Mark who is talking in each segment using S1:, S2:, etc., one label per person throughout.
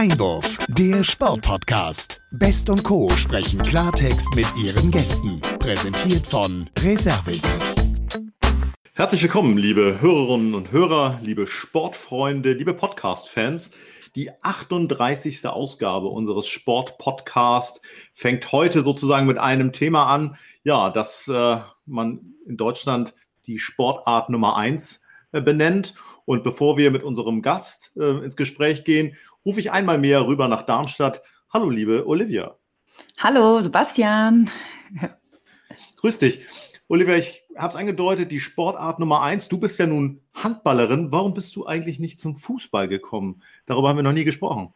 S1: Einwurf, der Sportpodcast. Best und Co. sprechen Klartext mit ihren Gästen. Präsentiert von Reservix.
S2: Herzlich willkommen, liebe Hörerinnen und Hörer, liebe Sportfreunde, liebe Podcast-Fans. Die 38. Ausgabe unseres Sportpodcasts fängt heute sozusagen mit einem Thema an, ja, dass äh, man in Deutschland die Sportart Nummer eins äh, benennt. Und bevor wir mit unserem Gast äh, ins Gespräch gehen, rufe ich einmal mehr rüber nach Darmstadt. Hallo, liebe Olivia.
S3: Hallo, Sebastian.
S2: Grüß dich. Olivia, ich habe es angedeutet, die Sportart Nummer eins. Du bist ja nun Handballerin. Warum bist du eigentlich nicht zum Fußball gekommen? Darüber haben wir noch nie gesprochen.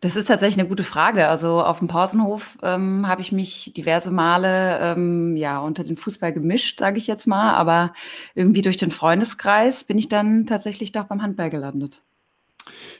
S3: Das ist tatsächlich eine gute Frage. Also auf dem Pausenhof ähm, habe ich mich diverse Male ähm, ja unter den Fußball gemischt, sage ich jetzt mal. Aber irgendwie durch den Freundeskreis bin ich dann tatsächlich doch beim Handball gelandet.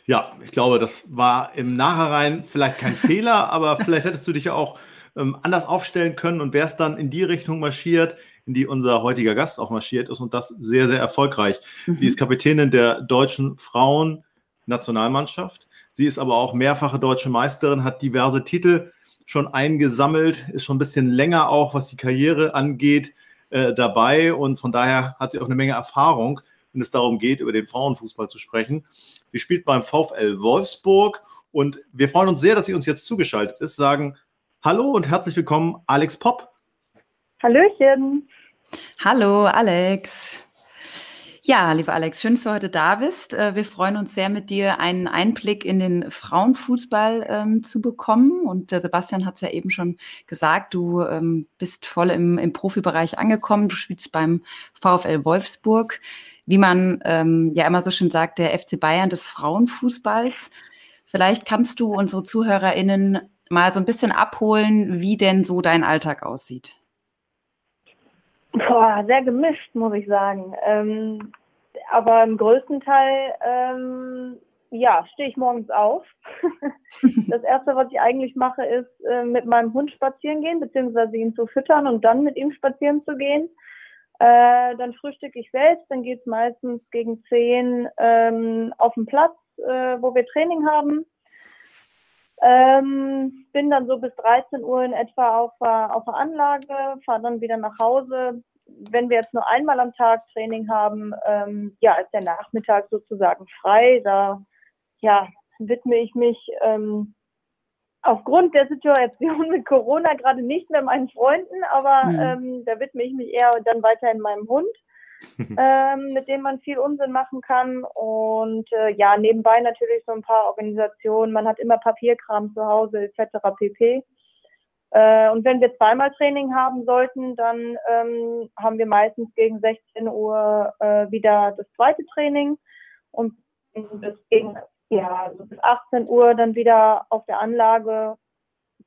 S2: Ja, ich glaube, das war im Nachhinein vielleicht kein Fehler, aber vielleicht hättest du dich ja auch ähm, anders aufstellen können und wärst dann in die Richtung marschiert, in die unser heutiger Gast auch marschiert ist und das sehr, sehr erfolgreich. Mhm. Sie ist Kapitänin der deutschen Frauen-Nationalmannschaft. Sie ist aber auch mehrfache deutsche Meisterin, hat diverse Titel schon eingesammelt, ist schon ein bisschen länger auch, was die Karriere angeht, äh, dabei und von daher hat sie auch eine Menge Erfahrung, wenn es darum geht, über den Frauenfußball zu sprechen. Sie spielt beim VfL Wolfsburg und wir freuen uns sehr, dass sie uns jetzt zugeschaltet ist. Sagen Hallo und herzlich willkommen, Alex Popp.
S4: Hallöchen.
S3: Hallo, Alex. Ja, lieber Alex, schön, dass du heute da bist. Äh, wir freuen uns sehr, mit dir einen Einblick in den Frauenfußball ähm, zu bekommen. Und der Sebastian hat es ja eben schon gesagt, du ähm, bist voll im, im Profibereich angekommen. Du spielst beim VfL Wolfsburg wie man ähm, ja immer so schön sagt, der FC Bayern des Frauenfußballs. Vielleicht kannst du unsere ZuhörerInnen mal so ein bisschen abholen, wie denn so dein Alltag aussieht.
S4: Boah, sehr gemischt, muss ich sagen. Ähm, aber im größten Teil, ähm, ja, stehe ich morgens auf. das erste, was ich eigentlich mache, ist äh, mit meinem Hund spazieren gehen, beziehungsweise ihn zu füttern und dann mit ihm spazieren zu gehen. Äh, dann frühstücke ich selbst, dann geht's meistens gegen zehn ähm, auf den Platz, äh, wo wir Training haben. Ähm, bin dann so bis 13 Uhr in etwa auf, auf der Anlage, fahre dann wieder nach Hause. Wenn wir jetzt nur einmal am Tag Training haben, ähm, ja, ist der Nachmittag sozusagen frei. Da ja, widme ich mich ähm, aufgrund der Situation mit Corona gerade nicht mehr meinen Freunden, aber mhm. ähm, da widme ich mich eher dann weiterhin meinem Hund, ähm, mit dem man viel Unsinn machen kann. Und äh, ja, nebenbei natürlich so ein paar Organisationen. Man hat immer Papierkram zu Hause etc. pp. Äh, und wenn wir zweimal Training haben sollten, dann ähm, haben wir meistens gegen 16 Uhr äh, wieder das zweite Training und bis gegen ja, bis 18 Uhr dann wieder auf der Anlage,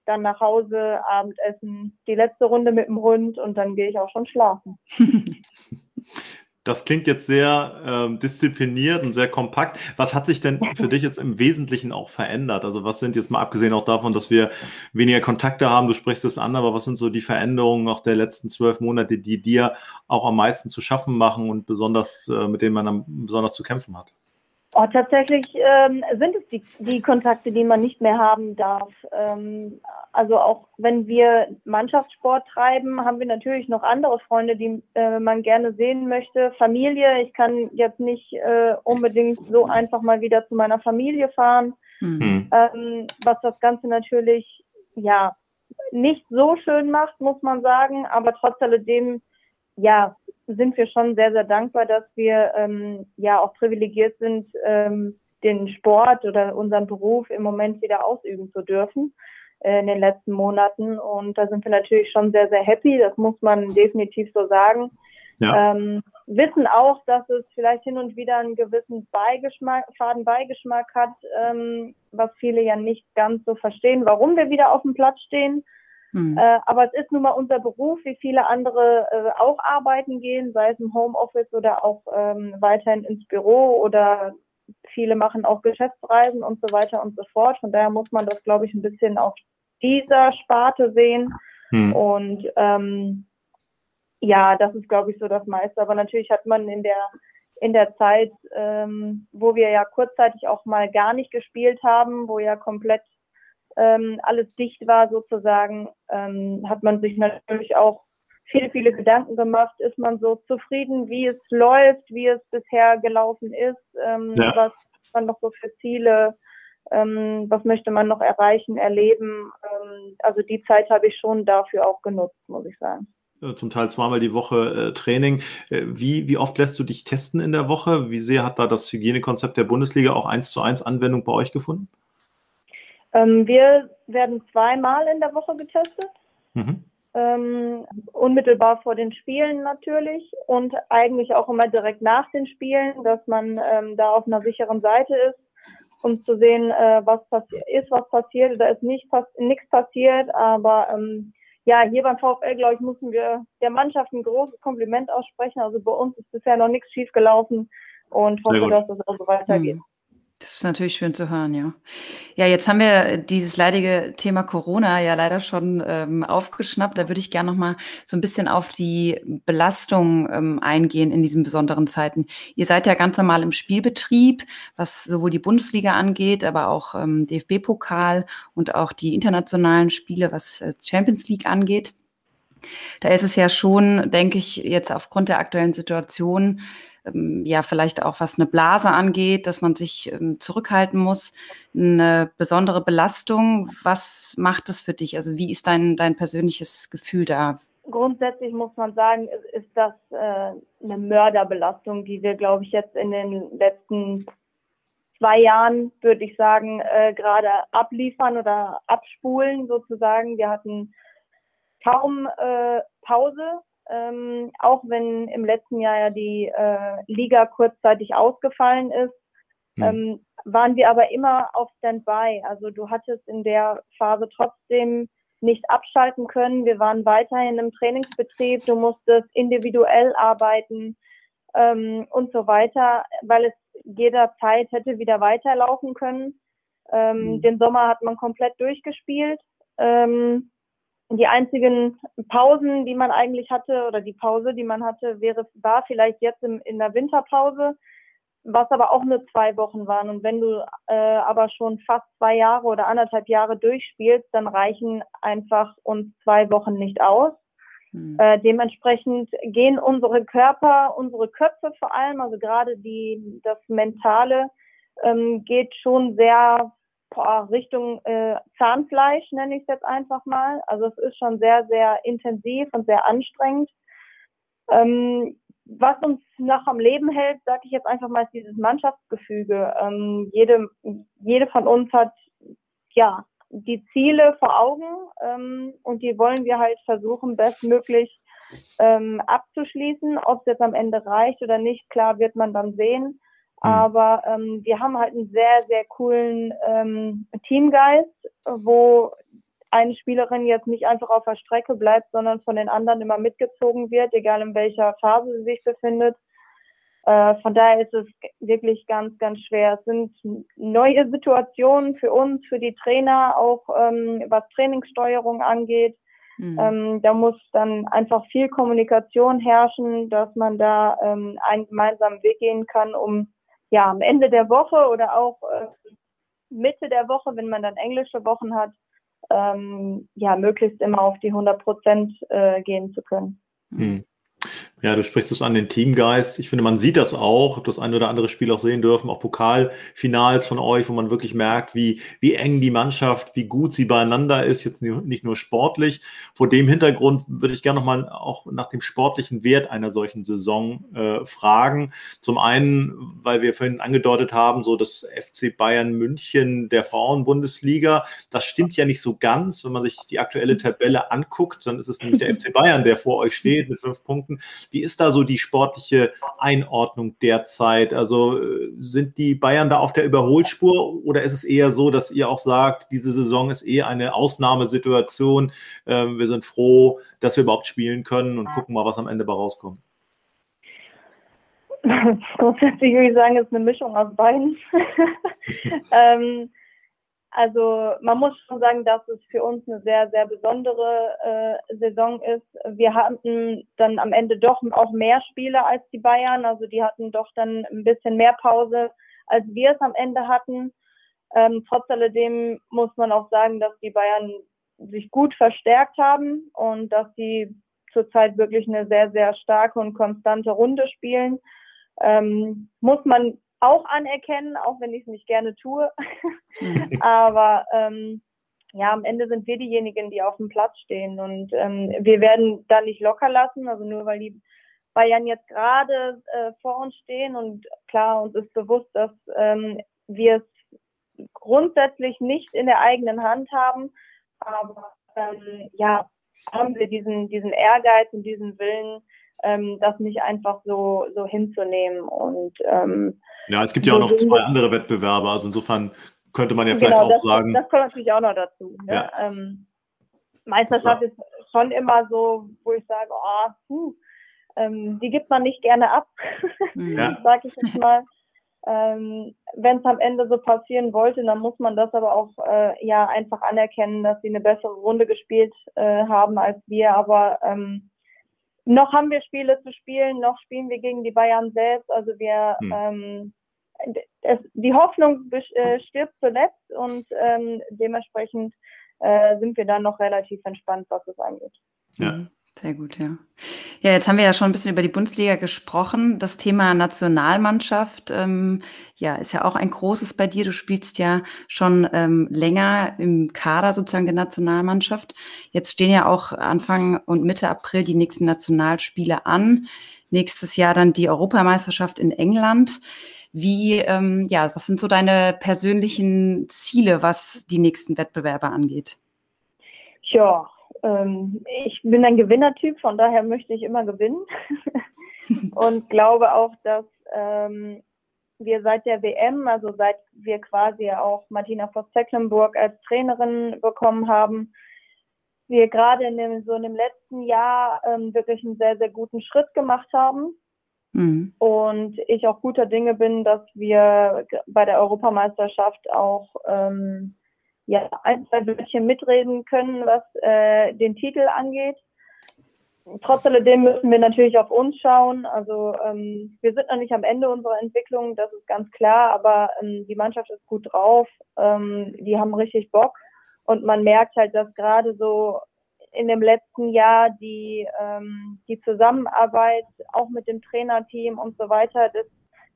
S4: dann nach Hause, Abendessen, die letzte Runde mit dem Hund und dann gehe ich auch schon schlafen.
S2: Das klingt jetzt sehr ähm, diszipliniert und sehr kompakt. Was hat sich denn für dich jetzt im Wesentlichen auch verändert? Also was sind jetzt mal abgesehen auch davon, dass wir weniger Kontakte haben, du sprichst es an, aber was sind so die Veränderungen auch der letzten zwölf Monate, die dir auch am meisten zu schaffen machen und besonders, äh, mit denen man am, besonders zu kämpfen hat?
S4: Oh, tatsächlich ähm, sind es die, die Kontakte, die man nicht mehr haben darf. Ähm, also auch wenn wir Mannschaftssport treiben, haben wir natürlich noch andere Freunde, die äh, man gerne sehen möchte. Familie, ich kann jetzt nicht äh, unbedingt so einfach mal wieder zu meiner Familie fahren, mhm. ähm, was das Ganze natürlich ja nicht so schön macht, muss man sagen, aber trotz alledem ja sind wir schon sehr, sehr dankbar, dass wir ähm, ja auch privilegiert sind, ähm, den Sport oder unseren Beruf im Moment wieder ausüben zu dürfen äh, in den letzten Monaten. Und da sind wir natürlich schon sehr, sehr happy. Das muss man definitiv so sagen. Ja. Ähm, wissen auch, dass es vielleicht hin und wieder einen gewissen Beigeschmack, Fadenbeigeschmack hat, ähm, was viele ja nicht ganz so verstehen, warum wir wieder auf dem Platz stehen. Mhm. Äh, aber es ist nun mal unser Beruf, wie viele andere äh, auch arbeiten gehen, sei es im Homeoffice oder auch ähm, weiterhin ins Büro oder viele machen auch Geschäftsreisen und so weiter und so fort. Von daher muss man das, glaube ich, ein bisschen auf dieser Sparte sehen. Mhm. Und ähm, ja, das ist, glaube ich, so das meiste. Aber natürlich hat man in der in der Zeit, ähm, wo wir ja kurzzeitig auch mal gar nicht gespielt haben, wo ja komplett ähm, alles dicht war sozusagen, ähm, hat man sich natürlich auch viele, viele Gedanken gemacht. Ist man so zufrieden, wie es läuft, wie es bisher gelaufen ist, ähm, ja. was man noch so für Ziele, ähm, was möchte man noch erreichen, erleben. Ähm, also die Zeit habe ich schon dafür auch genutzt, muss ich sagen
S2: zum Teil zweimal die Woche äh, Training. Äh, wie, wie oft lässt du dich testen in der Woche? Wie sehr hat da das Hygienekonzept der Bundesliga auch eins zu eins Anwendung bei euch gefunden?
S4: Ähm, wir werden zweimal in der Woche getestet. Mhm. Ähm, unmittelbar vor den Spielen natürlich und eigentlich auch immer direkt nach den Spielen, dass man ähm, da auf einer sicheren Seite ist, um zu sehen, äh, was ist, was passiert oder ist nicht pass nichts passiert. Aber ähm, ja, hier beim VfL, glaube ich, müssen wir der Mannschaft ein großes Kompliment aussprechen. Also bei uns ist bisher noch nichts schief gelaufen und hoffe, dass es auch so weitergeht. Mhm.
S3: Das ist natürlich schön zu hören, ja. Ja, jetzt haben wir dieses leidige Thema Corona ja leider schon ähm, aufgeschnappt. Da würde ich gerne noch mal so ein bisschen auf die Belastung ähm, eingehen in diesen besonderen Zeiten. Ihr seid ja ganz normal im Spielbetrieb, was sowohl die Bundesliga angeht, aber auch ähm, DFB-Pokal und auch die internationalen Spiele, was äh, Champions League angeht. Da ist es ja schon, denke ich, jetzt aufgrund der aktuellen Situation ähm, ja vielleicht auch was eine Blase angeht, dass man sich ähm, zurückhalten muss, eine besondere Belastung. Was macht es für dich? Also wie ist dein, dein persönliches Gefühl da?
S4: Grundsätzlich muss man sagen, ist das äh, eine Mörderbelastung, die wir, glaube ich, jetzt in den letzten zwei Jahren, würde ich sagen, äh, gerade abliefern oder abspulen sozusagen. Wir hatten kaum äh, Pause ähm, auch wenn im letzten Jahr ja die äh, Liga kurzzeitig ausgefallen ist, mhm. ähm, waren wir aber immer auf Standby. Also du hattest in der Phase trotzdem nicht abschalten können. Wir waren weiterhin im Trainingsbetrieb. Du musstest individuell arbeiten ähm, und so weiter, weil es jederzeit hätte wieder weiterlaufen können. Ähm, mhm. Den Sommer hat man komplett durchgespielt. Ähm, die einzigen Pausen, die man eigentlich hatte, oder die Pause, die man hatte, wäre, war vielleicht jetzt im, in der Winterpause, was aber auch nur zwei Wochen waren. Und wenn du äh, aber schon fast zwei Jahre oder anderthalb Jahre durchspielst, dann reichen einfach uns zwei Wochen nicht aus. Mhm. Äh, dementsprechend gehen unsere Körper, unsere Köpfe vor allem, also gerade die, das Mentale, ähm, geht schon sehr boah, Richtung äh, Zahnfleisch, nenne ich es jetzt einfach mal. Also es ist schon sehr, sehr intensiv und sehr anstrengend. Ähm, was uns noch am Leben hält, sage ich jetzt einfach mal, ist dieses Mannschaftsgefüge. Ähm, jede, jede von uns hat ja die Ziele vor Augen ähm, und die wollen wir halt versuchen, bestmöglich ähm, abzuschließen. Ob es jetzt am Ende reicht oder nicht, klar wird man dann sehen. Mhm. Aber ähm, wir haben halt einen sehr, sehr coolen ähm, Teamgeist, wo eine Spielerin jetzt nicht einfach auf der Strecke bleibt, sondern von den anderen immer mitgezogen wird, egal in welcher Phase sie sich befindet. Äh, von daher ist es wirklich ganz, ganz schwer. Es sind neue Situationen für uns, für die Trainer, auch ähm, was Trainingssteuerung angeht. Mhm. Ähm, da muss dann einfach viel Kommunikation herrschen, dass man da ähm, einen gemeinsamen Weg gehen kann, um ja, am Ende der Woche oder auch äh, Mitte der Woche, wenn man dann englische Wochen hat, ähm, ja, möglichst immer auf die 100 Prozent äh, gehen zu können.
S2: Hm. Ja, du sprichst es an den Teamgeist. Ich finde, man sieht das auch, das ein oder andere Spiel auch sehen dürfen, auch Pokalfinals von euch, wo man wirklich merkt, wie, wie eng die Mannschaft, wie gut sie beieinander ist, jetzt nicht nur sportlich. Vor dem Hintergrund würde ich gerne nochmal auch nach dem sportlichen Wert einer solchen Saison äh, fragen. Zum einen, weil wir vorhin angedeutet haben, so das FC Bayern München der Frauenbundesliga, das stimmt ja nicht so ganz. Wenn man sich die aktuelle Tabelle anguckt, dann ist es nämlich der FC Bayern, der vor euch steht mit fünf Punkten. Wie ist da so die sportliche Einordnung derzeit? Also äh, sind die Bayern da auf der Überholspur oder ist es eher so, dass ihr auch sagt, diese Saison ist eher eine Ausnahmesituation? Ähm, wir sind froh, dass wir überhaupt spielen können und gucken mal, was am Ende bei rauskommt.
S4: Grundsätzlich würde ich sagen, es ist eine Mischung aus beiden. ähm, also man muss schon sagen, dass es für uns eine sehr, sehr besondere äh, Saison ist. Wir hatten dann am Ende doch auch mehr Spiele als die Bayern. Also die hatten doch dann ein bisschen mehr Pause, als wir es am Ende hatten. Ähm, trotz alledem muss man auch sagen, dass die Bayern sich gut verstärkt haben und dass sie zurzeit wirklich eine sehr, sehr starke und konstante Runde spielen. Ähm, muss man auch anerkennen, auch wenn ich es nicht gerne tue. Mhm. Aber ähm, ja, am Ende sind wir diejenigen, die auf dem Platz stehen und ähm, wir werden da nicht locker lassen. Also nur weil die Bayern jetzt gerade äh, vor uns stehen und klar, uns ist bewusst, dass ähm, wir es grundsätzlich nicht in der eigenen Hand haben. Aber ähm, ja, haben wir diesen, diesen Ehrgeiz und diesen Willen, ähm, das nicht einfach so, so hinzunehmen. Und, ähm,
S2: ja, es gibt ja auch noch zwei andere Wettbewerbe, also insofern könnte man ja vielleicht genau, auch
S4: das,
S2: sagen.
S4: Das kommt natürlich auch noch dazu. Ne? Ja. Ähm, Meisterschaft ist schon immer so, wo ich sage, oh, puh, ähm, die gibt man nicht gerne ab, mhm. ja. sage ich jetzt mal. Ähm, Wenn es am Ende so passieren wollte, dann muss man das aber auch äh, ja einfach anerkennen, dass sie eine bessere Runde gespielt äh, haben als wir. Aber ähm, noch haben wir Spiele zu spielen, noch spielen wir gegen die Bayern selbst. Also wir hm. ähm, es, die Hoffnung äh, stirbt zuletzt und ähm, dementsprechend äh, sind wir dann noch relativ entspannt, was es angeht.
S3: Ja. Sehr gut, ja. Ja, jetzt haben wir ja schon ein bisschen über die Bundesliga gesprochen. Das Thema Nationalmannschaft, ähm, ja, ist ja auch ein großes bei dir. Du spielst ja schon ähm, länger im Kader sozusagen der Nationalmannschaft. Jetzt stehen ja auch Anfang und Mitte April die nächsten Nationalspiele an. Nächstes Jahr dann die Europameisterschaft in England. Wie, ähm, ja, was sind so deine persönlichen Ziele, was die nächsten Wettbewerbe angeht?
S4: Ja, ähm, ich bin ein Gewinnertyp, von daher möchte ich immer gewinnen und glaube auch, dass ähm, wir seit der WM, also seit wir quasi auch Martina Voss-Tecklenburg als Trainerin bekommen haben, wir gerade in dem, so in dem letzten Jahr ähm, wirklich einen sehr, sehr guten Schritt gemacht haben. Mhm. Und ich auch guter Dinge bin, dass wir bei der Europameisterschaft auch ähm, ja, ein, zwei Wörtchen mitreden können, was äh, den Titel angeht. Trotz alledem müssen wir natürlich auf uns schauen. Also ähm, wir sind noch nicht am Ende unserer Entwicklung, das ist ganz klar, aber ähm, die Mannschaft ist gut drauf, ähm, die haben richtig Bock und man merkt halt, dass gerade so in dem letzten Jahr die, ähm, die Zusammenarbeit auch mit dem Trainerteam und so weiter, das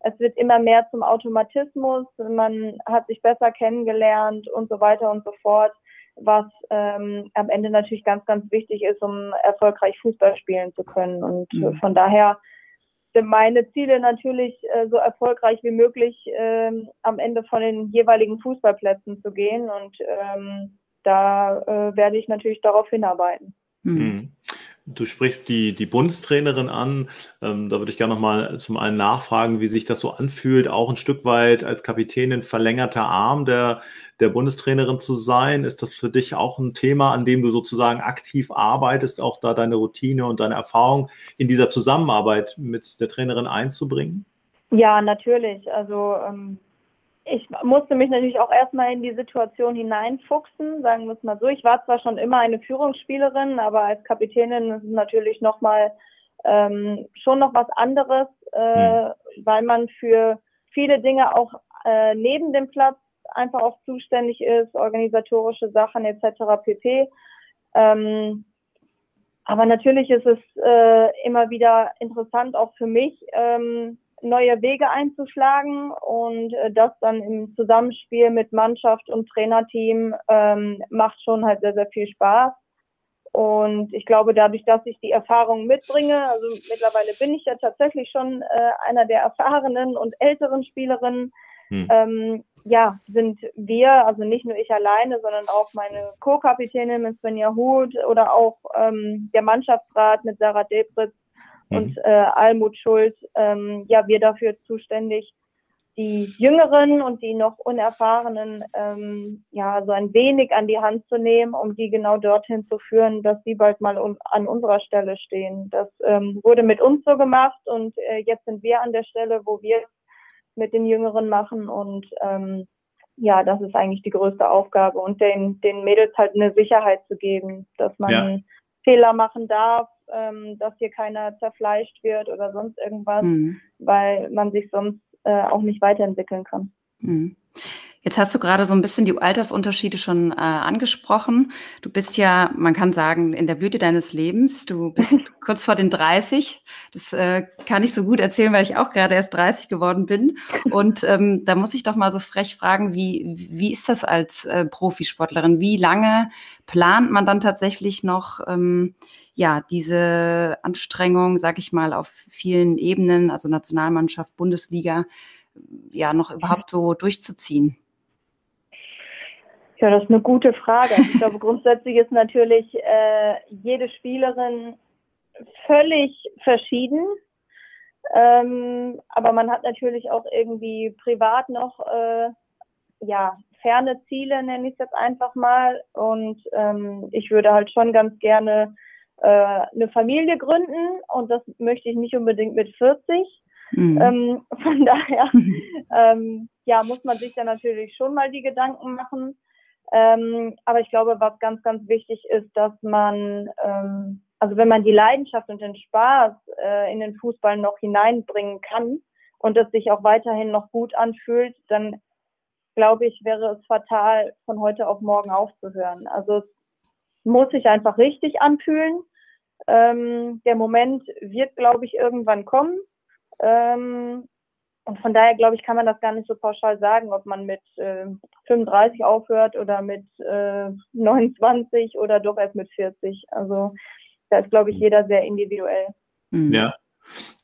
S4: es wird immer mehr zum Automatismus, man hat sich besser kennengelernt und so weiter und so fort, was ähm, am Ende natürlich ganz, ganz wichtig ist, um erfolgreich Fußball spielen zu können. Und mhm. von daher sind meine Ziele natürlich äh, so erfolgreich wie möglich ähm, am Ende von den jeweiligen Fußballplätzen zu gehen und ähm, da äh, werde ich natürlich darauf hinarbeiten.
S2: Mhm. Du sprichst die, die Bundestrainerin an. Ähm, da würde ich gerne nochmal zum einen nachfragen, wie sich das so anfühlt, auch ein Stück weit als Kapitänin verlängerter Arm der, der Bundestrainerin zu sein. Ist das für dich auch ein Thema, an dem du sozusagen aktiv arbeitest, auch da deine Routine und deine Erfahrung in dieser Zusammenarbeit mit der Trainerin einzubringen?
S4: Ja, natürlich. Also ähm, ich musste mich natürlich auch erstmal in die Situation hineinfuchsen, sagen wir es mal so. Ich war zwar schon immer eine Führungsspielerin, aber als Kapitänin ist es natürlich nochmal ähm, schon noch was anderes, äh, mhm. weil man für viele Dinge auch äh, neben dem Platz einfach auch zuständig ist, organisatorische Sachen etc. pp. Ähm, aber natürlich ist es äh, immer wieder interessant, auch für mich, ähm, neue Wege einzuschlagen und äh, das dann im Zusammenspiel mit Mannschaft und Trainerteam ähm, macht schon halt sehr, sehr viel Spaß. Und ich glaube, dadurch, dass ich die Erfahrung mitbringe, also mittlerweile bin ich ja tatsächlich schon äh, einer der erfahrenen und älteren Spielerinnen, hm. ähm, ja, sind wir, also nicht nur ich alleine, sondern auch meine Co-Kapitänin mit Svenja Huth oder auch ähm, der Mannschaftsrat mit Sarah Debritz, mhm. und äh, Almut Schuld, ähm, ja, wir dafür zuständig, die Jüngeren und die noch Unerfahrenen ähm, ja so ein wenig an die Hand zu nehmen, um die genau dorthin zu führen, dass sie bald mal um, an unserer Stelle stehen. Das ähm, wurde mit uns so gemacht und äh, jetzt sind wir an der Stelle, wo wir mit den Jüngeren machen und ähm, ja, das ist eigentlich die größte Aufgabe und den, den Mädels halt eine Sicherheit zu geben, dass man ja. Fehler machen darf, ähm, dass hier keiner zerfleischt wird oder sonst irgendwas, mhm. weil man sich sonst äh, auch nicht weiterentwickeln kann. Mhm.
S3: Jetzt hast du gerade so ein bisschen die Altersunterschiede schon äh, angesprochen. Du bist ja, man kann sagen, in der Blüte deines Lebens. Du bist kurz vor den 30. Das äh, kann ich so gut erzählen, weil ich auch gerade erst 30 geworden bin. Und ähm, da muss ich doch mal so frech fragen, wie, wie ist das als äh, Profisportlerin? Wie lange plant man dann tatsächlich noch ähm, ja diese Anstrengung, sag ich mal, auf vielen Ebenen, also Nationalmannschaft, Bundesliga, ja noch überhaupt so durchzuziehen?
S4: Ja, das ist eine gute Frage. Ich glaube, grundsätzlich ist natürlich äh, jede Spielerin völlig verschieden. Ähm, aber man hat natürlich auch irgendwie privat noch äh, ja, ferne Ziele, nenne ich es jetzt einfach mal. Und ähm, ich würde halt schon ganz gerne äh, eine Familie gründen und das möchte ich nicht unbedingt mit 40. Mhm. Ähm, von daher ähm, ja, muss man sich dann natürlich schon mal die Gedanken machen. Ähm, aber ich glaube, was ganz, ganz wichtig ist, dass man, ähm, also wenn man die Leidenschaft und den Spaß äh, in den Fußball noch hineinbringen kann und es sich auch weiterhin noch gut anfühlt, dann glaube ich, wäre es fatal, von heute auf morgen aufzuhören. Also es muss sich einfach richtig anfühlen. Ähm, der Moment wird, glaube ich, irgendwann kommen. Ähm, und von daher, glaube ich, kann man das gar nicht so pauschal sagen, ob man mit äh, 35 aufhört oder mit äh, 29 oder doch erst mit 40. Also da ist, glaube ich, jeder sehr individuell.
S2: Mhm. Ja.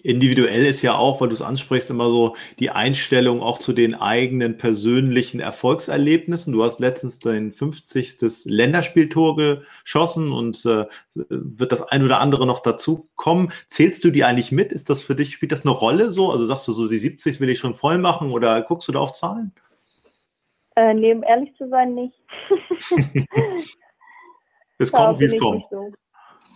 S2: Individuell ist ja auch, weil du es ansprichst, immer so die Einstellung auch zu den eigenen persönlichen Erfolgserlebnissen. Du hast letztens dein 50. Länderspieltor geschossen und äh, wird das ein oder andere noch dazu kommen. Zählst du die eigentlich mit? Ist das für dich, spielt das eine Rolle so? Also sagst du so, die 70 will ich schon voll machen oder guckst du da auf Zahlen?
S4: Äh, nee, um ehrlich zu sein, nicht.
S2: es kommt, wie es kommt. So.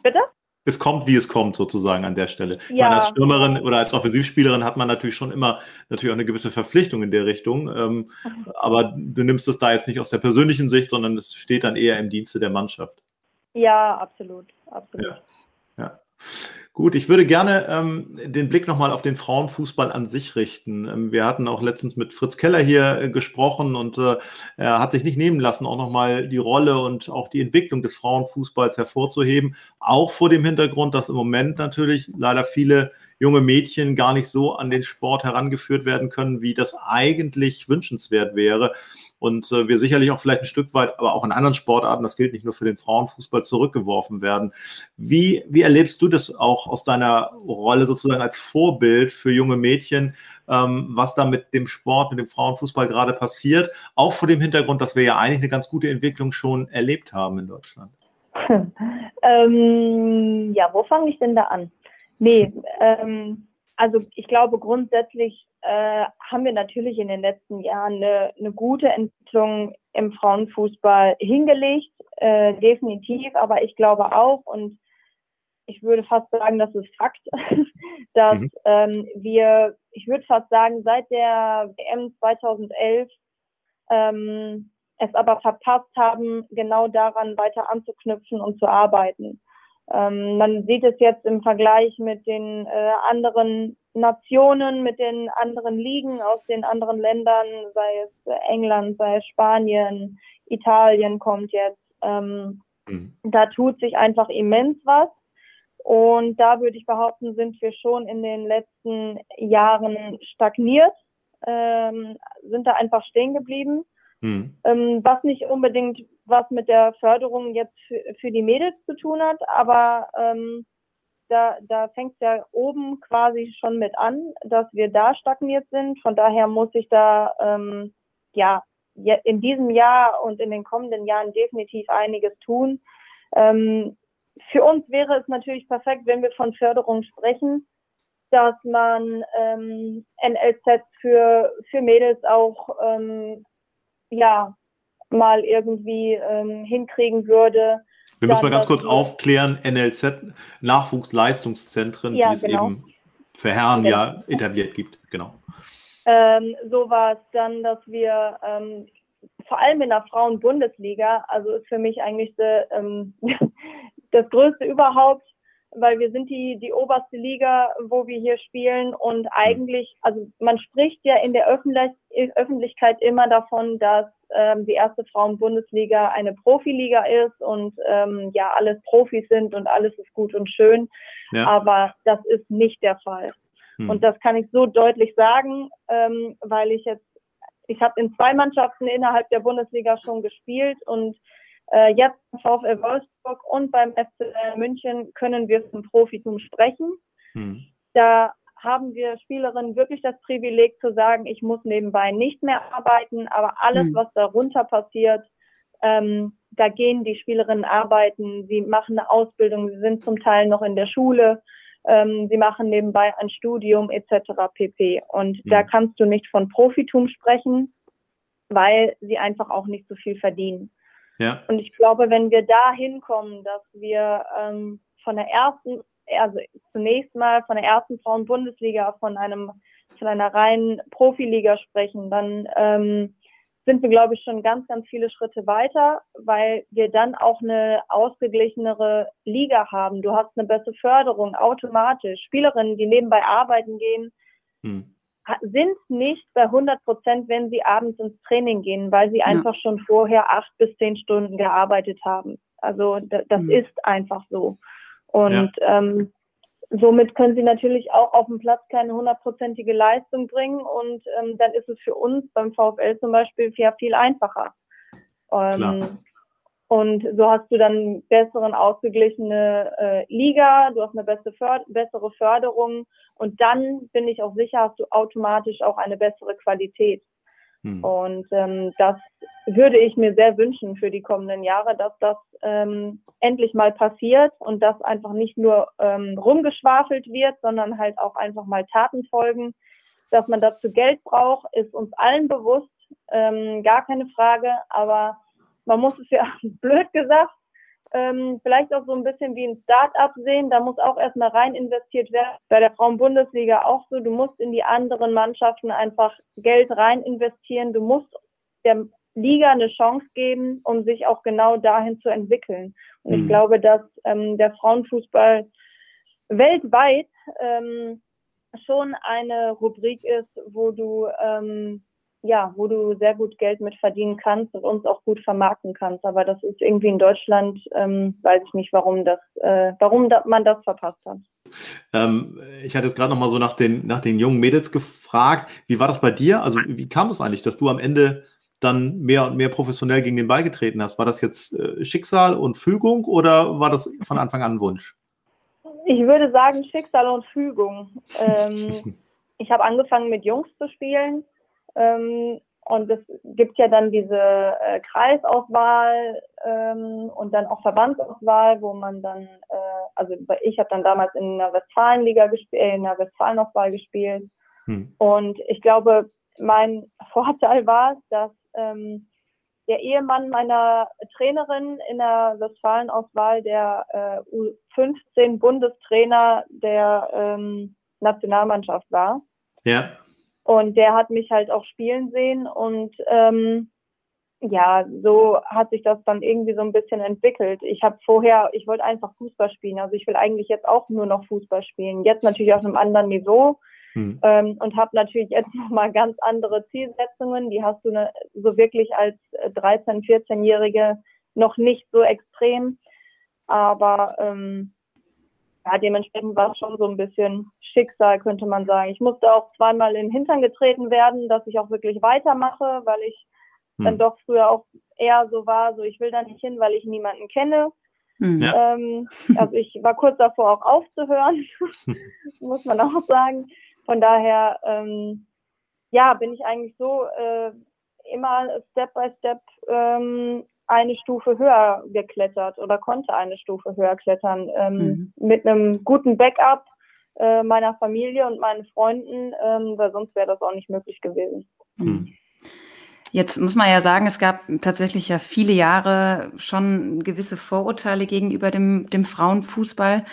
S4: Bitte?
S2: Es kommt, wie es kommt, sozusagen an der Stelle. Ja. Meine, als Stürmerin oder als Offensivspielerin hat man natürlich schon immer natürlich auch eine gewisse Verpflichtung in der Richtung. Ähm, mhm. Aber du nimmst es da jetzt nicht aus der persönlichen Sicht, sondern es steht dann eher im Dienste der Mannschaft.
S4: Ja, absolut. absolut.
S2: Ja. ja. Gut, ich würde gerne ähm, den Blick nochmal auf den Frauenfußball an sich richten. Ähm, wir hatten auch letztens mit Fritz Keller hier äh, gesprochen und äh, er hat sich nicht nehmen lassen, auch nochmal die Rolle und auch die Entwicklung des Frauenfußballs hervorzuheben. Auch vor dem Hintergrund, dass im Moment natürlich leider viele junge Mädchen gar nicht so an den Sport herangeführt werden können, wie das eigentlich wünschenswert wäre. Und äh, wir sicherlich auch vielleicht ein Stück weit, aber auch in anderen Sportarten, das gilt nicht nur für den Frauenfußball, zurückgeworfen werden. Wie, wie erlebst du das auch aus deiner Rolle sozusagen als Vorbild für junge Mädchen, ähm, was da mit dem Sport, mit dem Frauenfußball gerade passiert? Auch vor dem Hintergrund, dass wir ja eigentlich eine ganz gute Entwicklung schon erlebt haben in Deutschland.
S4: ähm, ja, wo fange ich denn da an? Nee, ähm, also ich glaube grundsätzlich äh, haben wir natürlich in den letzten Jahren eine, eine gute Entwicklung im Frauenfußball hingelegt, äh, definitiv, aber ich glaube auch und ich würde fast sagen, das ist Fakt, dass mhm. ähm, wir, ich würde fast sagen, seit der WM 2011 ähm, es aber verpasst haben, genau daran weiter anzuknüpfen und zu arbeiten. Ähm, man sieht es jetzt im Vergleich mit den äh, anderen Nationen, mit den anderen Ligen aus den anderen Ländern, sei es England, sei es Spanien, Italien kommt jetzt. Ähm, mhm. Da tut sich einfach immens was. Und da würde ich behaupten, sind wir schon in den letzten Jahren stagniert, ähm, sind da einfach stehen geblieben. Mhm. Ähm, was nicht unbedingt was mit der Förderung jetzt für, für die Mädels zu tun hat, aber ähm, da, da fängt es ja oben quasi schon mit an, dass wir da stagniert sind. Von daher muss ich da ähm, ja in diesem Jahr und in den kommenden Jahren definitiv einiges tun. Ähm, für uns wäre es natürlich perfekt, wenn wir von Förderung sprechen, dass man ähm, NLZ für, für Mädels auch ähm, ja, mal irgendwie ähm, hinkriegen würde.
S2: Wir müssen mal ganz kurz aufklären, NLZ, Nachwuchsleistungszentren, ja, die es genau. eben für Herren ja etabliert gibt. Genau.
S4: Ähm, so war es dann, dass wir ähm, vor allem in der Frauen-Bundesliga, also ist für mich eigentlich de, ähm, das Größte überhaupt, weil wir sind die, die oberste Liga, wo wir hier spielen und eigentlich, also man spricht ja in der Öffentlich Öffentlichkeit immer davon, dass ähm, die erste Frauen-Bundesliga eine Profiliga ist und ähm, ja, alles Profis sind und alles ist gut und schön, ja. aber das ist nicht der Fall. Hm. Und das kann ich so deutlich sagen, ähm, weil ich jetzt, ich habe in zwei Mannschaften innerhalb der Bundesliga schon gespielt und äh, jetzt beim VfL Wolfsburg und beim FC München können wir vom Profitum sprechen. Hm. Da haben wir Spielerinnen wirklich das Privileg zu sagen, ich muss nebenbei nicht mehr arbeiten, aber alles, hm. was darunter passiert, ähm, da gehen die Spielerinnen arbeiten, sie machen eine Ausbildung, sie sind zum Teil noch in der Schule, ähm, sie machen nebenbei ein Studium etc. pp. Und mhm. da kannst du nicht von Profitum sprechen, weil sie einfach auch nicht so viel verdienen. Ja. Und ich glaube, wenn wir da hinkommen, dass wir ähm, von der ersten, also zunächst mal von der ersten Frauen-Bundesliga, von einem, von einer reinen Profiliga sprechen, dann ähm, sind wir, glaube ich, schon ganz, ganz viele Schritte weiter, weil wir dann auch eine ausgeglichenere Liga haben. Du hast eine bessere Förderung automatisch. Spielerinnen, die nebenbei arbeiten gehen, hm. Sind nicht bei 100 Prozent, wenn sie abends ins Training gehen, weil sie ja. einfach schon vorher acht bis zehn Stunden gearbeitet haben. Also das hm. ist einfach so. Und ja. ähm, Somit können sie natürlich auch auf dem Platz keine hundertprozentige Leistung bringen und ähm, dann ist es für uns beim VfL zum Beispiel ja viel einfacher. Ähm, und so hast du dann besseren ausgeglichene äh, Liga, du hast eine bessere, Förd bessere Förderung und dann bin ich auch sicher, hast du automatisch auch eine bessere Qualität. Hm. Und ähm, das würde ich mir sehr wünschen für die kommenden Jahre, dass das ähm, endlich mal passiert und dass einfach nicht nur ähm, rumgeschwafelt wird, sondern halt auch einfach mal Taten folgen. Dass man dazu Geld braucht, ist uns allen bewusst, ähm, gar keine Frage, aber man muss es ja blöd gesagt ähm, vielleicht auch so ein bisschen wie ein Start-up sehen. Da muss auch erstmal rein investiert werden. Bei der Frauen-Bundesliga auch so. Du musst in die anderen Mannschaften einfach Geld rein investieren. Du musst der Liga eine Chance geben, um sich auch genau dahin zu entwickeln. Und mhm. ich glaube, dass ähm, der Frauenfußball weltweit ähm, schon eine Rubrik ist, wo du ähm, ja, wo du sehr gut Geld mit verdienen kannst und uns auch gut vermarkten kannst. Aber das ist irgendwie in Deutschland, ähm, weiß ich nicht, warum das, äh, warum da, man das verpasst hat.
S2: Ähm, ich hatte jetzt gerade noch mal so nach den, nach den jungen Mädels gefragt. Wie war das bei dir? Also wie kam es eigentlich, dass du am Ende dann mehr und mehr professionell gegen den Ball getreten hast? War das jetzt äh, Schicksal und Fügung oder war das von Anfang an ein Wunsch?
S4: Ich würde sagen Schicksal und Fügung. Ähm, ich habe angefangen mit Jungs zu spielen ähm, und es gibt ja dann diese äh, Kreisauswahl ähm, und dann auch Verbandsauswahl, wo man dann, äh, also ich habe dann damals in der Westfalenliga gespielt, äh, in der Westfalenauswahl gespielt. Hm. Und ich glaube, mein Vorteil war, dass ähm, der Ehemann meiner Trainerin in der Westfalenauswahl der äh, U15 Bundestrainer der ähm, Nationalmannschaft war. Ja. Und der hat mich halt auch spielen sehen und ähm, ja, so hat sich das dann irgendwie so ein bisschen entwickelt. Ich habe vorher, ich wollte einfach Fußball spielen. Also ich will eigentlich jetzt auch nur noch Fußball spielen. Jetzt natürlich auf einem anderen Niveau hm. ähm, und habe natürlich jetzt nochmal ganz andere Zielsetzungen. Die hast du ne, so wirklich als 13-, 14-Jährige noch nicht so extrem. Aber ähm, ja, dementsprechend war es schon so ein bisschen Schicksal, könnte man sagen. Ich musste auch zweimal in den Hintern getreten werden, dass ich auch wirklich weitermache, weil ich hm. dann doch früher auch eher so war, so ich will da nicht hin, weil ich niemanden kenne. Hm. Ja. Ähm, also ich war kurz davor auch aufzuhören, muss man auch sagen. Von daher, ähm, ja, bin ich eigentlich so äh, immer Step by Step ähm, eine Stufe höher geklettert oder konnte eine Stufe höher klettern ähm, mhm. mit einem guten Backup äh, meiner Familie und meinen Freunden, ähm, weil sonst wäre das auch nicht möglich gewesen.
S3: Mhm. Jetzt muss man ja sagen, es gab tatsächlich ja viele Jahre schon gewisse Vorurteile gegenüber dem, dem Frauenfußball.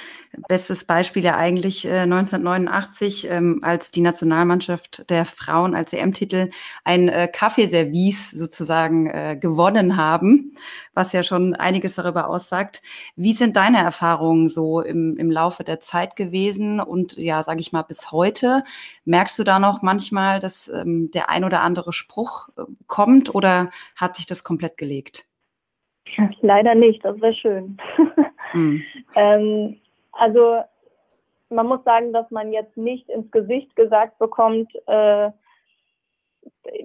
S3: Bestes Beispiel ja eigentlich äh, 1989, ähm, als die Nationalmannschaft der Frauen als EM-Titel ein äh, Kaffeeservice sozusagen äh, gewonnen haben, was ja schon einiges darüber aussagt. Wie sind deine Erfahrungen so im, im Laufe der Zeit gewesen und ja, sage ich mal, bis heute? Merkst du da noch manchmal, dass ähm, der ein oder andere Spruch äh, kommt oder hat sich das komplett gelegt?
S4: Leider nicht, das wäre schön. Mhm. ähm, also man muss sagen, dass man jetzt nicht ins Gesicht gesagt bekommt, äh,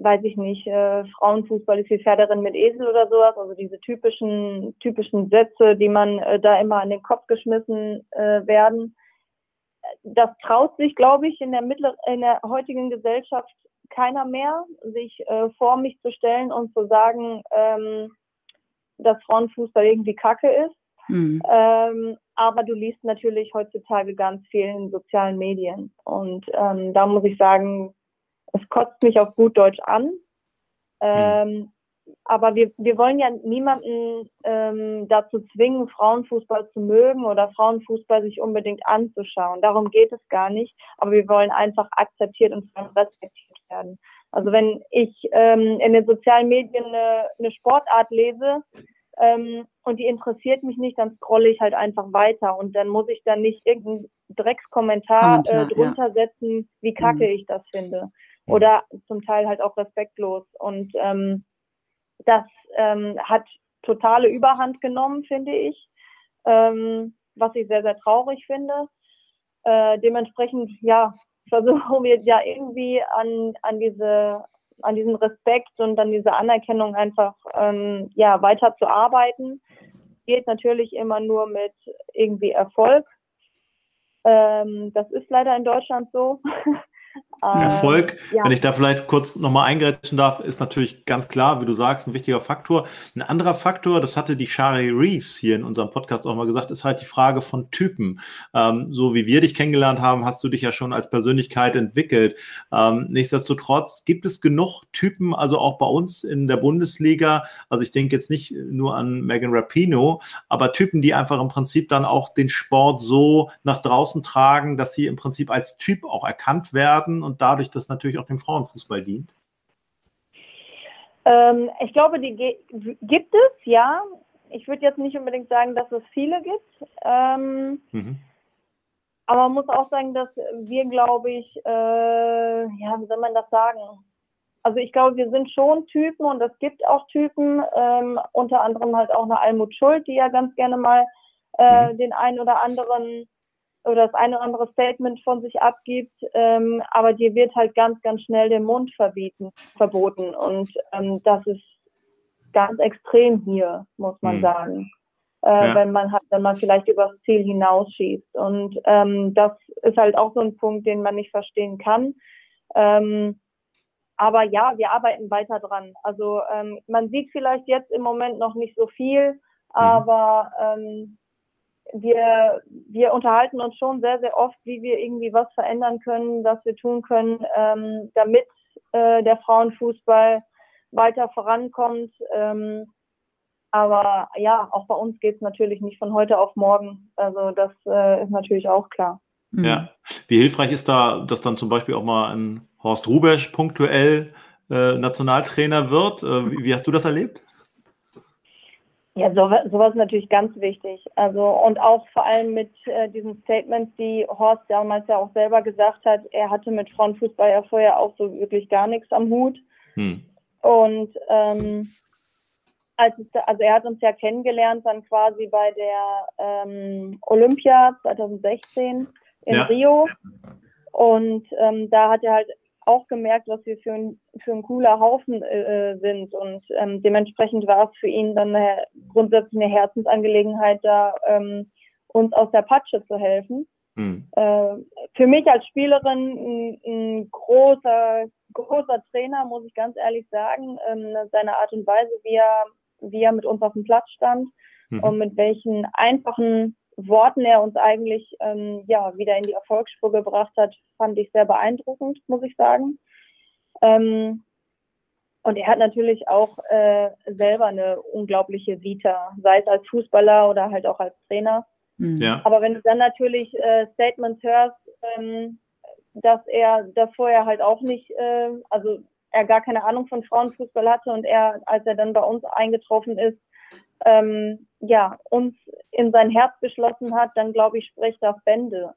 S4: weiß ich nicht, äh, Frauenfußball ist wie Pferderin mit Esel oder sowas, also diese typischen, typischen Sätze, die man äh, da immer an den Kopf geschmissen äh, werden. Das traut sich, glaube ich, in der, mittler in der heutigen Gesellschaft keiner mehr, sich äh, vor mich zu stellen und zu sagen, ähm, dass Frauenfußball irgendwie Kacke ist. Mhm. Ähm, aber du liest natürlich heutzutage ganz viel in sozialen Medien. Und ähm, da muss ich sagen, es kotzt mich auf gut Deutsch an. Mhm. Aber wir, wir wollen ja niemanden ähm, dazu zwingen, Frauenfußball zu mögen oder Frauenfußball sich unbedingt anzuschauen. Darum geht es gar nicht. Aber wir wollen einfach akzeptiert und respektiert werden. Also wenn ich ähm, in den sozialen Medien eine, eine Sportart lese, ähm, und die interessiert mich nicht, dann scrolle ich halt einfach weiter und dann muss ich dann nicht irgendeinen Dreckskommentar äh, drunter ja. setzen, wie kacke mhm. ich das finde. Oder zum Teil halt auch respektlos. Und ähm, das ähm, hat totale Überhand genommen, finde ich, ähm, was ich sehr, sehr traurig finde. Äh, dementsprechend, ja, versuchen wir ja irgendwie an, an diese an diesem Respekt und an dieser Anerkennung einfach ähm, ja weiter. Geht natürlich immer nur mit irgendwie Erfolg. Ähm, das ist leider in Deutschland so.
S2: Erfolg, ähm, ja. wenn ich da vielleicht kurz nochmal eingrätschen darf, ist natürlich ganz klar, wie du sagst, ein wichtiger Faktor. Ein anderer Faktor, das hatte die Shari Reeves hier in unserem Podcast auch mal gesagt, ist halt die Frage von Typen. Ähm, so wie wir dich kennengelernt haben, hast du dich ja schon als Persönlichkeit entwickelt. Ähm, nichtsdestotrotz gibt es genug Typen, also auch bei uns in der Bundesliga. Also ich denke jetzt nicht nur an Megan Rapino, aber Typen, die einfach im Prinzip dann auch den Sport so nach draußen tragen, dass sie im Prinzip als Typ auch erkannt werden und dadurch das natürlich auch dem Frauenfußball dient?
S4: Ähm, ich glaube, die gibt es, ja. Ich würde jetzt nicht unbedingt sagen, dass es viele gibt. Ähm, mhm. Aber man muss auch sagen, dass wir, glaube ich, äh, ja, wie soll man das sagen? Also ich glaube, wir sind schon Typen und es gibt auch Typen, ähm, unter anderem halt auch eine Almut Schuld, die ja ganz gerne mal äh, mhm. den einen oder anderen oder das eine oder andere Statement von sich abgibt, ähm, aber dir wird halt ganz, ganz schnell der Mund verbieten, verboten. Und ähm, das ist ganz extrem hier, muss man mhm. sagen. Äh, ja. Wenn man hat, wenn man vielleicht übers Ziel hinausschießt. Und ähm, das ist halt auch so ein Punkt, den man nicht verstehen kann. Ähm, aber ja, wir arbeiten weiter dran. Also ähm, man sieht vielleicht jetzt im Moment noch nicht so viel, mhm. aber ähm, wir, wir unterhalten uns schon sehr, sehr oft, wie wir irgendwie was verändern können, was wir tun können, ähm, damit äh, der Frauenfußball weiter vorankommt. Ähm, aber ja, auch bei uns geht es natürlich nicht von heute auf morgen. Also das äh, ist natürlich auch klar.
S2: Mhm. Ja, wie hilfreich ist da, dass dann zum Beispiel auch mal ein Horst Rubesch punktuell äh, Nationaltrainer wird? Äh, wie, wie hast du das erlebt?
S4: Ja, sowas, sowas ist natürlich ganz wichtig. Also und auch vor allem mit äh, diesen Statements, die Horst damals ja auch selber gesagt hat, er hatte mit Frauenfußball ja vorher auch so wirklich gar nichts am Hut. Hm. Und ähm, als es, also er hat uns ja kennengelernt dann quasi bei der ähm, Olympia 2016 in ja. Rio. Und ähm, da hat er halt auch gemerkt, was wir für ein, für ein cooler Haufen äh, äh, sind. Und ähm, dementsprechend war es für ihn dann eine, grundsätzlich eine Herzensangelegenheit, da ähm, uns aus der Patsche zu helfen. Mhm. Äh, für mich als Spielerin ein, ein, großer, großer Trainer, muss ich ganz ehrlich sagen. Ähm, seine Art und Weise, wie er, wie er mit uns auf dem Platz stand mhm. und mit welchen einfachen Worten er uns eigentlich ähm, ja wieder in die Erfolgsspur gebracht hat, fand ich sehr beeindruckend, muss ich sagen. Ähm, und er hat natürlich auch äh, selber eine unglaubliche Vita, sei es als Fußballer oder halt auch als Trainer. Mhm. Ja. Aber wenn du dann natürlich äh, Statements hörst, ähm, dass er das vorher halt auch nicht, äh, also er gar keine Ahnung von Frauenfußball hatte und er, als er dann bei uns eingetroffen ist, ähm, ja, uns in sein Herz beschlossen hat, dann glaube ich, spricht das Bände.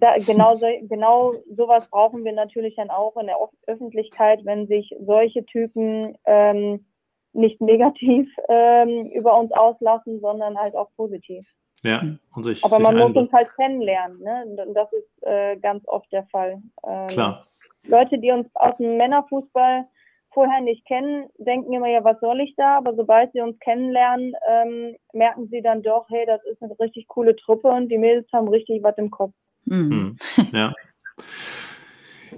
S4: Da, genau, so, genau sowas brauchen wir natürlich dann auch in der Öffentlichkeit, wenn sich solche Typen ähm, nicht negativ ähm, über uns auslassen, sondern halt auch positiv.
S2: Ja, und sich,
S4: Aber
S2: sich
S4: man muss uns halt kennenlernen, ne? Und das ist äh, ganz oft der Fall.
S2: Ähm, Klar.
S4: Leute, die uns aus dem Männerfußball vorher nicht kennen, denken immer, ja, was soll ich da? Aber sobald sie uns kennenlernen, ähm, merken sie dann doch, hey, das ist eine richtig coole Truppe und die Mädels haben richtig was im Kopf.
S2: Mhm. Ja.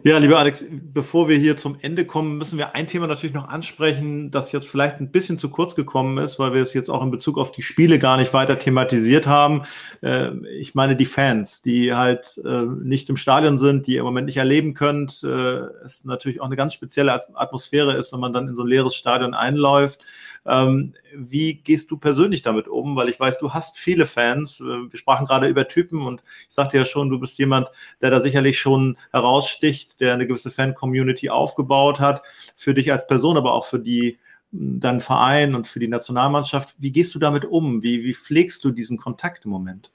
S2: Ja, lieber Alex, bevor wir hier zum Ende kommen, müssen wir ein Thema natürlich noch ansprechen, das jetzt vielleicht ein bisschen zu kurz gekommen ist, weil wir es jetzt auch in Bezug auf die Spiele gar nicht weiter thematisiert haben. Äh, ich meine die Fans, die halt äh, nicht im Stadion sind, die ihr im Moment nicht erleben könnt. Äh, es natürlich auch eine ganz spezielle Atmosphäre ist, wenn man dann in so ein leeres Stadion einläuft. Ähm, wie gehst du persönlich damit um? Weil ich weiß, du hast viele Fans. Äh, wir sprachen gerade über Typen und ich sagte ja schon, du bist jemand, der da sicherlich schon heraussticht, der eine gewisse Fan-Community aufgebaut hat. Für dich als Person, aber auch für die deinen Verein und für die Nationalmannschaft. Wie gehst du damit um? Wie, wie pflegst du diesen Kontakt im Moment?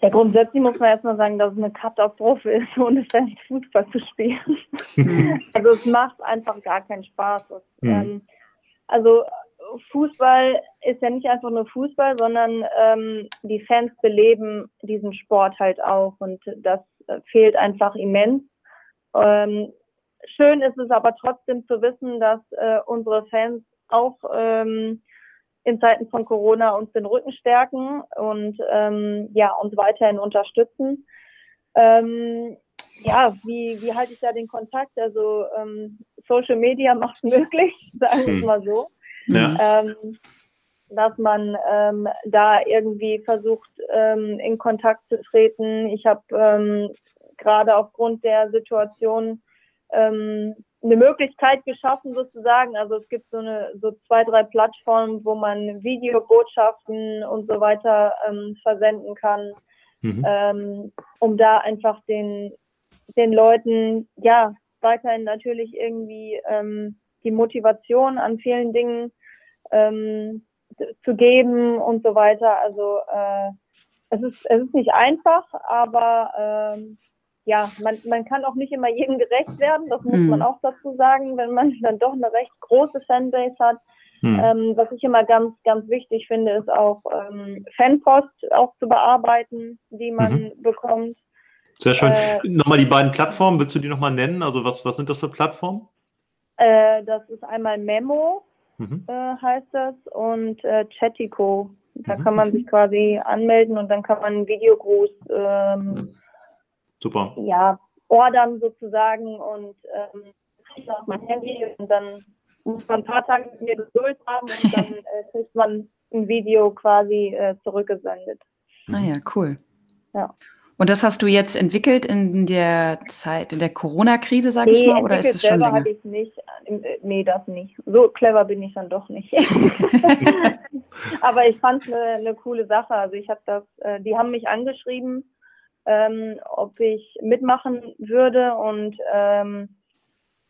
S4: Ja, grundsätzlich muss man erstmal sagen, dass es eine Katastrophe ist, ohne Fans Fußball zu spielen. also es macht einfach gar keinen Spaß. Es, mhm. ähm, also Fußball ist ja nicht einfach nur Fußball, sondern ähm, die Fans beleben diesen Sport halt auch und das fehlt einfach immens. Ähm, schön ist es aber trotzdem zu wissen, dass äh, unsere Fans auch ähm, in Zeiten von Corona uns den Rücken stärken und ähm, ja uns weiterhin unterstützen. Ähm, ja, wie, wie halte ich da den Kontakt? Also ähm, Social Media macht möglich, sagen wir es hm. mal so. Ja. Ähm, dass man ähm, da irgendwie versucht, ähm, in Kontakt zu treten. Ich habe ähm, gerade aufgrund der Situation ähm, eine Möglichkeit geschaffen sozusagen. Also es gibt so eine so zwei, drei Plattformen, wo man Videobotschaften und so weiter versenden kann, mhm. um da einfach den den Leuten ja weiterhin natürlich irgendwie ähm, die Motivation an vielen Dingen ähm, zu geben und so weiter. Also äh, es ist es ist nicht einfach, aber ähm, ja, man, man kann auch nicht immer jedem gerecht werden, das muss hm. man auch dazu sagen, wenn man dann doch eine recht große Fanbase hat. Hm. Ähm, was ich immer ganz, ganz wichtig finde, ist auch ähm, Fanpost auch zu bearbeiten, die man mhm. bekommt.
S2: Sehr schön. Äh, nochmal die beiden Plattformen, willst du die nochmal nennen? Also was, was sind das für Plattformen?
S4: Äh, das ist einmal Memo, mhm. äh, heißt das, und äh, Chatico. Da mhm. kann man sich quasi anmelden und dann kann man einen Videogruß ähm,
S2: Super.
S4: Ja, ordern sozusagen und ähm, auf mein Handy und dann muss man ein paar Tage mit mir Geduld haben und dann äh, kriegt man ein Video quasi äh, zurückgesendet.
S3: Ah ja, cool.
S4: Ja.
S3: Und das hast du jetzt entwickelt in der Zeit, in der Corona-Krise, sage nee, ich mal, oder ist es schon länger?
S4: Ich nicht. Äh, nee, das nicht. So clever bin ich dann doch nicht. Aber ich fand es eine, eine coole Sache. Also ich habe das, äh, die haben mich angeschrieben, ähm, ob ich mitmachen würde und ähm,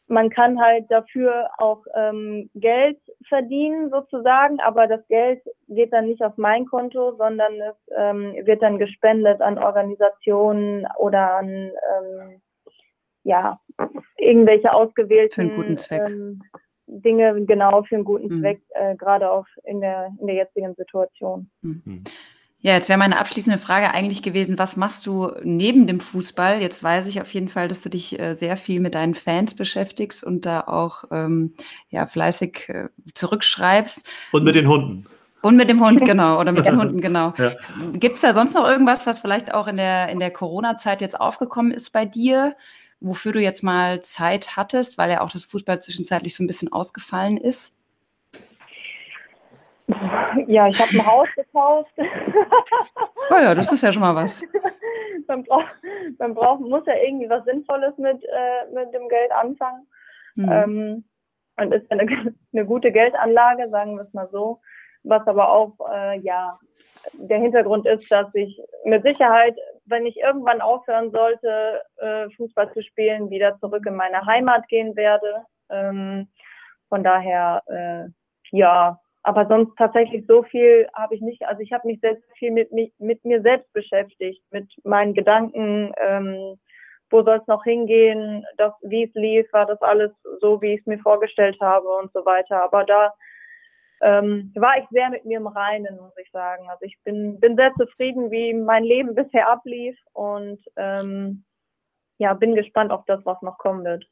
S4: man kann halt dafür auch ähm, Geld verdienen sozusagen, aber das Geld geht dann nicht auf mein Konto, sondern es ähm, wird dann gespendet an Organisationen oder an ähm, ja irgendwelche ausgewählten ähm, Dinge genau für einen guten mhm. Zweck, äh, gerade auch in der in der jetzigen Situation.
S3: Mhm. mhm. Ja, jetzt wäre meine abschließende Frage eigentlich gewesen, was machst du neben dem Fußball? Jetzt weiß ich auf jeden Fall, dass du dich äh, sehr viel mit deinen Fans beschäftigst und da auch ähm, ja, fleißig äh, zurückschreibst.
S2: Und mit den Hunden.
S3: Und mit dem Hund, genau, oder mit den Hunden, genau. Ja. Gibt es da sonst noch irgendwas, was vielleicht auch in der, in der Corona-Zeit jetzt aufgekommen ist bei dir, wofür du jetzt mal Zeit hattest, weil ja auch das Fußball zwischenzeitlich so ein bisschen ausgefallen ist?
S4: Ja, ich habe ein Haus gekauft.
S3: Oh ja, das ist ja schon mal was.
S4: man, braucht, man braucht, muss ja irgendwie was Sinnvolles mit, äh, mit dem Geld anfangen. Mhm. Ähm, und ist eine, eine gute Geldanlage, sagen wir es mal so. Was aber auch, äh, ja, der Hintergrund ist, dass ich mit Sicherheit, wenn ich irgendwann aufhören sollte, äh, Fußball zu spielen, wieder zurück in meine Heimat gehen werde. Ähm, von daher, äh, ja, aber sonst tatsächlich so viel habe ich nicht. Also ich habe mich sehr viel mit, mit mir selbst beschäftigt, mit meinen Gedanken, ähm, wo soll es noch hingehen, das, wie es lief, war das alles so, wie ich es mir vorgestellt habe und so weiter. Aber da ähm, war ich sehr mit mir im Reinen, muss ich sagen. Also ich bin, bin sehr zufrieden, wie mein Leben bisher ablief und ähm, ja, bin gespannt auf das, was noch kommen wird.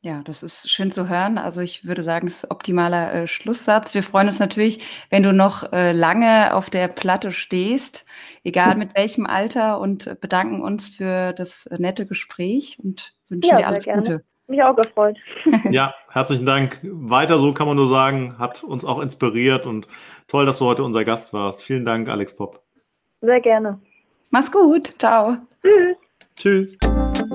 S3: Ja, das ist schön zu hören. Also ich würde sagen, es ist optimaler äh, Schlusssatz. Wir freuen uns natürlich, wenn du noch äh, lange auf der Platte stehst, egal mit welchem Alter, und bedanken uns für das nette Gespräch und wünschen ja, dir alles Gute.
S4: Mich auch gefreut.
S2: ja, herzlichen Dank. Weiter so kann man nur sagen, hat uns auch inspiriert und toll, dass du heute unser Gast warst. Vielen Dank, Alex Popp.
S4: Sehr gerne.
S3: Mach's gut. Ciao.
S4: Tschüss.
S2: Tschüss.